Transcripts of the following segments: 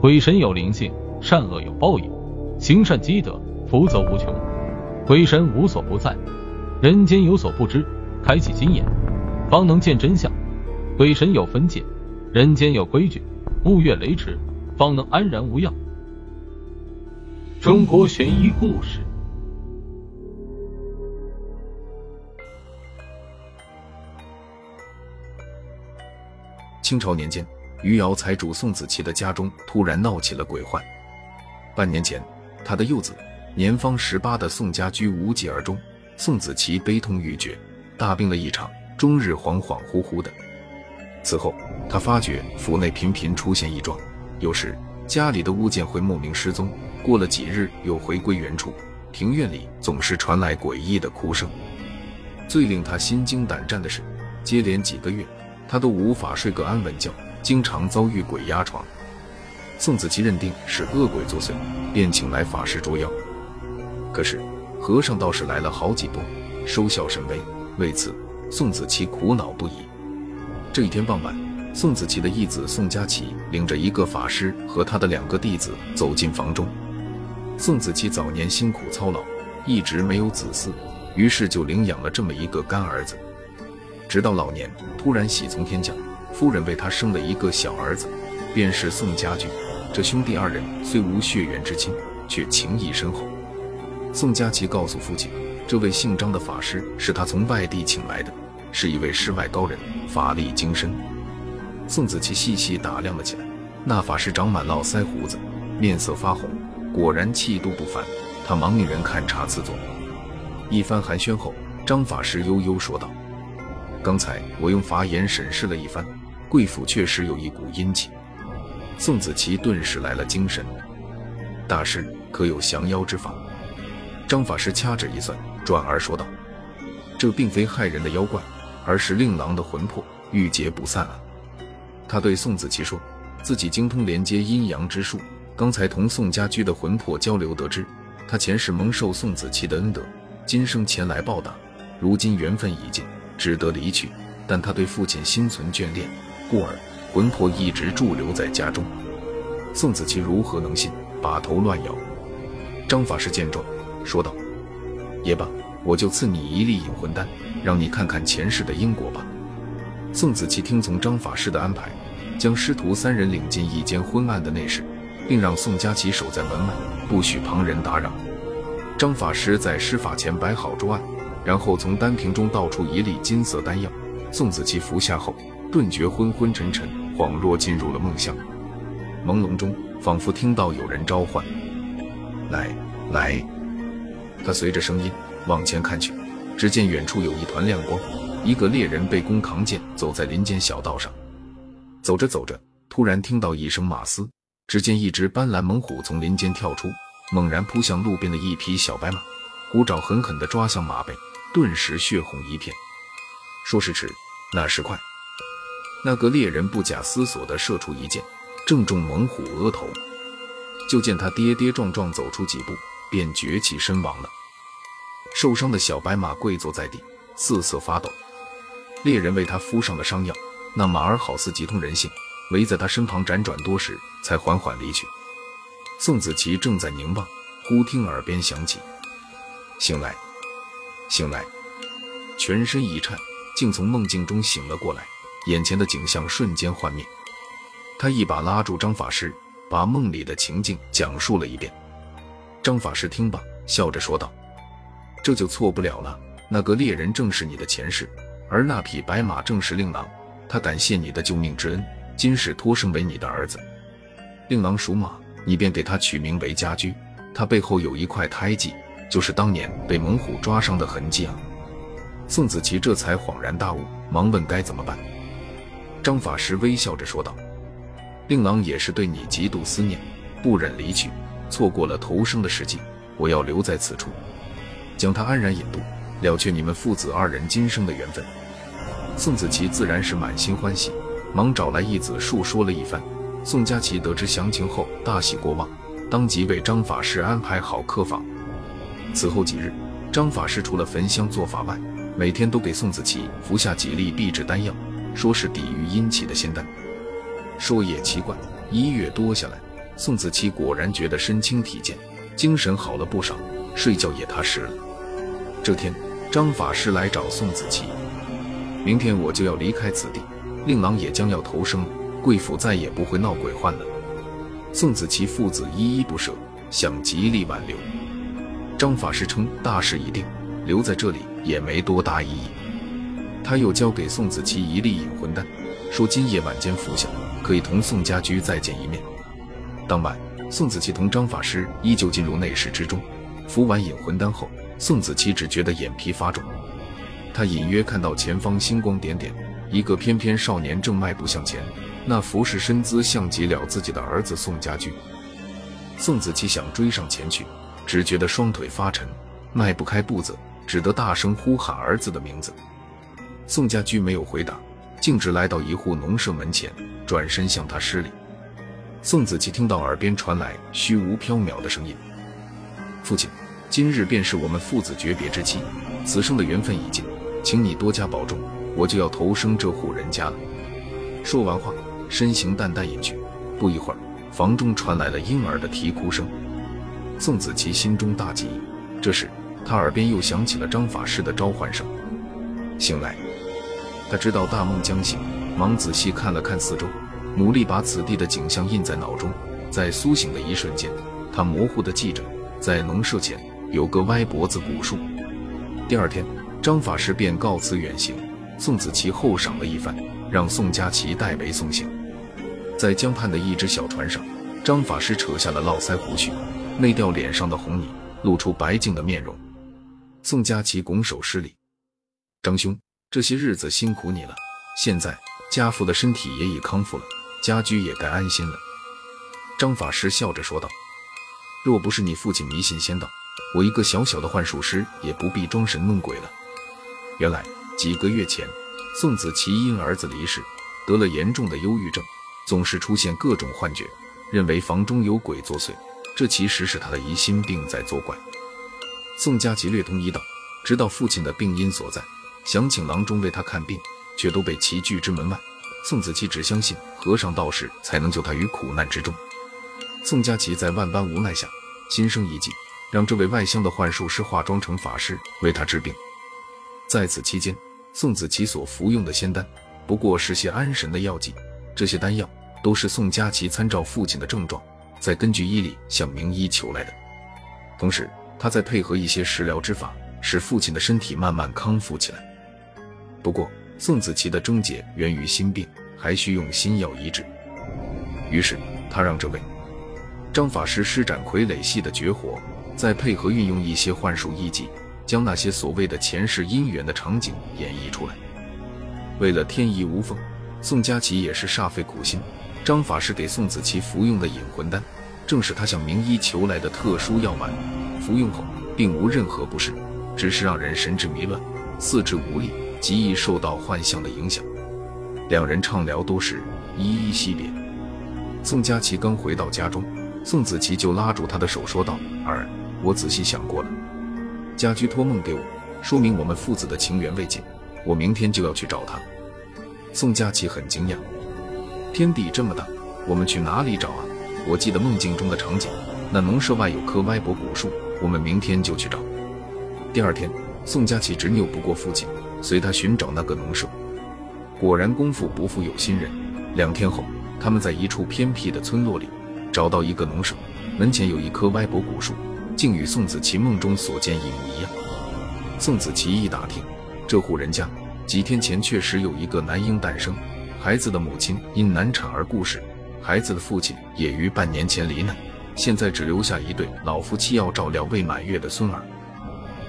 鬼神有灵性，善恶有报应，行善积德，福泽无穷。鬼神无所不在，人间有所不知，开启心眼，方能见真相。鬼神有分界，人间有规矩，勿越雷池，方能安然无恙。中国悬疑故事。清朝年间，余姚财主宋子琪的家中突然闹起了鬼患。半年前，他的幼子年方十八的宋家驹无疾而终，宋子琪悲痛欲绝，大病了一场，终日恍恍惚惚的。此后，他发觉府内频频出现异状，有时家里的物件会莫名失踪。过了几日，又回归原处。庭院里总是传来诡异的哭声。最令他心惊胆战的是，接连几个月，他都无法睡个安稳觉，经常遭遇鬼压床。宋子琪认定是恶鬼作祟，便请来法师捉妖。可是和尚道士来了好几波，收效甚微。为此，宋子琪苦恼不已。这一天傍晚，宋子琪的义子宋佳琪领着一个法师和他的两个弟子走进房中。宋子琪早年辛苦操劳，一直没有子嗣，于是就领养了这么一个干儿子。直到老年，突然喜从天降，夫人为他生了一个小儿子，便是宋家俊。这兄弟二人虽无血缘之亲，却情谊深厚。宋佳琪告诉父亲，这位姓张的法师是他从外地请来的，是一位世外高人，法力精深。宋子琪细细打量了起来，那法师长满络腮胡子，面色发红。果然气度不凡，他忙命人勘察赐座。一番寒暄后，张法师悠悠说道：“刚才我用法眼审视了一番，贵府确实有一股阴气。”宋子琪顿时来了精神：“大师可有降妖之法？”张法师掐指一算，转而说道：“这并非害人的妖怪，而是令郎的魂魄，郁结不散啊。”他对宋子琪说：“自己精通连接阴阳之术。”刚才同宋家驹的魂魄交流，得知他前世蒙受宋子琪的恩德，今生前来报答。如今缘分已尽，只得离去。但他对父亲心存眷恋，故而魂魄一直驻留在家中。宋子琪如何能信？把头乱摇。张法师见状，说道：“也罢，我就赐你一粒引魂丹，让你看看前世的因果吧。”宋子琪听从张法师的安排，将师徒三人领进一间昏暗的内室。并让宋佳琪守在门外，不许旁人打扰。张法师在施法前摆好桌案，然后从丹瓶中倒出一粒金色丹药。宋子琪服下后，顿觉昏昏沉沉，恍若进入了梦乡。朦胧中，仿佛听到有人召唤：“来，来！”他随着声音往前看去，只见远处有一团亮光，一个猎人背弓扛剑走在林间小道上。走着走着，突然听到一声马嘶。只见一只斑斓猛虎从林间跳出，猛然扑向路边的一匹小白马，虎爪狠狠地抓向马背，顿时血红一片。说时迟，那时快，那个猎人不假思索地射出一箭，正中猛虎额头。就见他跌跌撞撞走出几步，便绝气身亡了。受伤的小白马跪坐在地，瑟瑟发抖。猎人为他敷上了伤药，那马儿好似极通人性。围在他身旁辗转多时，才缓缓离去。宋子琪正在凝望，忽听耳边响起：“醒来，醒来！”全身一颤，竟从梦境中醒了过来。眼前的景象瞬间幻灭。他一把拉住张法师，把梦里的情境讲述了一遍。张法师听罢，笑着说道：“这就错不了了。那个猎人正是你的前世，而那匹白马正是令郎。他感谢你的救命之恩。”今世托生为你的儿子，令郎属马，你便给他取名为家驹。他背后有一块胎记，就是当年被猛虎抓伤的痕迹啊！宋子琪这才恍然大悟，忙问该怎么办。张法师微笑着说道：“令郎也是对你极度思念，不忍离去，错过了投生的时机。我要留在此处，将他安然引渡，了却你们父子二人今生的缘分。”宋子琪自然是满心欢喜。忙找来义子述说了一番，宋佳琪得知详情后大喜过望，当即为张法师安排好客房。此后几日，张法师除了焚香做法外，每天都给宋子琪服下几粒秘制丹药，说是抵御阴气的仙丹。说也奇怪，一月多下来，宋子期果然觉得身轻体健，精神好了不少，睡觉也踏实了。这天，张法师来找宋子期，明天我就要离开此地，令郎也将要投生，贵府再也不会闹鬼患了。宋子期父子依依不舍，想极力挽留。张法师称大事已定，留在这里也没多大意义。他又交给宋子琪一粒引魂丹，说今夜晚间服下，可以同宋家驹再见一面。当晚，宋子琪同张法师依旧进入内室之中，服完引魂丹后，宋子琪只觉得眼皮发肿，他隐约看到前方星光点点，一个翩翩少年正迈步向前。那服饰身姿像极了自己的儿子宋家驹。宋子琪想追上前去，只觉得双腿发沉，迈不开步子，只得大声呼喊儿子的名字。宋家驹没有回答，径直来到一户农舍门前，转身向他施礼。宋子琪听到耳边传来虚无缥缈的声音：“父亲，今日便是我们父子诀别之期，此生的缘分已尽，请你多加保重，我就要投生这户人家了。”说完话。身形淡淡隐去，不一会儿，房中传来了婴儿的啼哭声。宋子琪心中大急，这时他耳边又响起了张法师的召唤声。醒来，他知道大梦将醒，忙仔细看了看四周，努力把此地的景象印在脑中。在苏醒的一瞬间，他模糊地记着，在农舍前有个歪脖子古树。第二天，张法师便告辞远行，宋子琪后赏了一番，让宋佳琪代为送行。在江畔的一只小船上，张法师扯下了络腮胡须，内掉脸上的红泥，露出白净的面容。宋佳琪拱手施礼：“张兄，这些日子辛苦你了。现在家父的身体也已康复了，家居也该安心了。”张法师笑着说道：“若不是你父亲迷信仙道，我一个小小的幻术师也不必装神弄鬼了。”原来几个月前，宋子琪因儿子离世，得了严重的忧郁症。总是出现各种幻觉，认为房中有鬼作祟，这其实是他的疑心病在作怪。宋佳琪略通医道，知道父亲的病因所在，想请郎中为他看病，却都被其拒之门外。宋子期只相信和尚道士才能救他于苦难之中。宋佳琪在万般无奈下，心生一计，让这位外乡的幻术师化妆成法师为他治病。在此期间，宋子期所服用的仙丹，不过是些安神的药剂，这些丹药。都是宋佳琪参照父亲的症状，再根据医理向名医求来的。同时，他再配合一些食疗之法，使父亲的身体慢慢康复起来。不过，宋子琪的症结源于心病，还需用心药医治。于是，他让这位张法师施展傀儡系的绝活，再配合运用一些幻术艺伎，将那些所谓的前世姻缘的场景演绎出来。为了天衣无缝，宋佳琪也是煞费苦心。张法师给宋子琪服用的引魂丹，正是他向名医求来的特殊药丸。服用后并无任何不适，只是让人神志迷乱、四肢无力，极易受到幻象的影响。两人畅聊多时，依依惜别。宋佳琪刚回到家中，宋子琪就拉住他的手说道：“儿，我仔细想过了，家驹托梦给我，说明我们父子的情缘未尽。我明天就要去找他。”宋佳琪很惊讶。天地这么大，我们去哪里找啊？我记得梦境中的场景，那农舍外有棵歪脖古树，我们明天就去找。第二天，宋佳琪执拗不过父亲，随他寻找那个农舍。果然功夫不负有心人，两天后，他们在一处偏僻的村落里找到一个农舍，门前有一棵歪脖古树，竟与宋子琪梦中所见一模一样。宋子琪一打听，这户人家几天前确实有一个男婴诞生。孩子的母亲因难产而故世，孩子的父亲也于半年前罹难，现在只留下一对老夫妻要照料未满月的孙儿。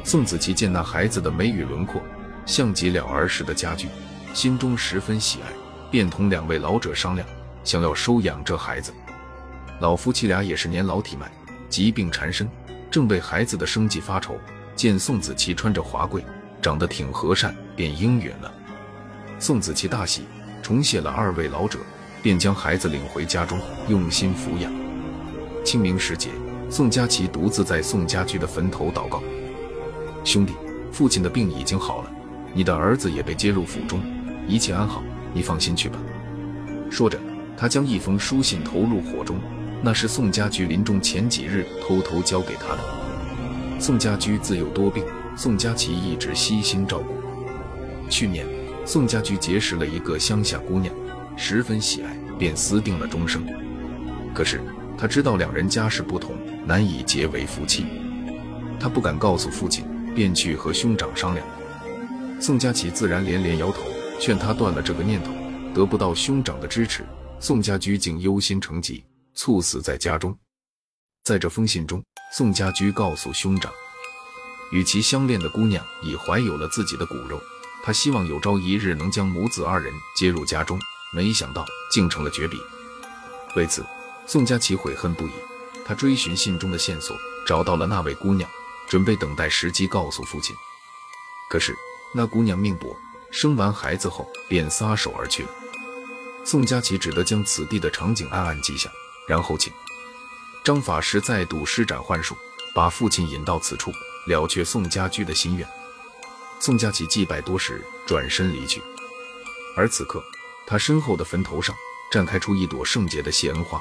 宋子琪见那孩子的眉宇轮廓像极了儿时的家驹，心中十分喜爱，便同两位老者商量，想要收养这孩子。老夫妻俩也是年老体迈，疾病缠身，正为孩子的生计发愁。见宋子琪穿着华贵，长得挺和善，便应允了。宋子琪大喜。重谢了二位老者，便将孩子领回家中，用心抚养。清明时节，宋佳琪独自在宋家驹的坟头祷告：“兄弟，父亲的病已经好了，你的儿子也被接入府中，一切安好，你放心去吧。”说着，他将一封书信投入火中，那是宋家驹临终前几日偷偷交给他的。宋家驹自幼多病，宋佳琪一直悉心照顾。去年，宋家驹结识了一个乡下姑娘，十分喜爱，便私定了终生。可是他知道两人家世不同，难以结为夫妻，他不敢告诉父亲，便去和兄长商量。宋佳琪自然连连摇头，劝他断了这个念头。得不到兄长的支持，宋家驹竟忧心成疾。猝死在家中。在这封信中，宋家驹告诉兄长，与其相恋的姑娘已怀有了自己的骨肉，他希望有朝一日能将母子二人接入家中。没想到竟成了绝笔。为此，宋佳琪悔恨不已。他追寻信中的线索，找到了那位姑娘，准备等待时机告诉父亲。可是那姑娘命薄，生完孩子后便撒手而去了。宋佳琪只得将此地的场景暗暗记下。然后，请张法师再度施展幻术，把父亲引到此处，了却宋家驹的心愿。宋佳琪祭拜多时，转身离去。而此刻，他身后的坟头上绽开出一朵圣洁的谢恩花。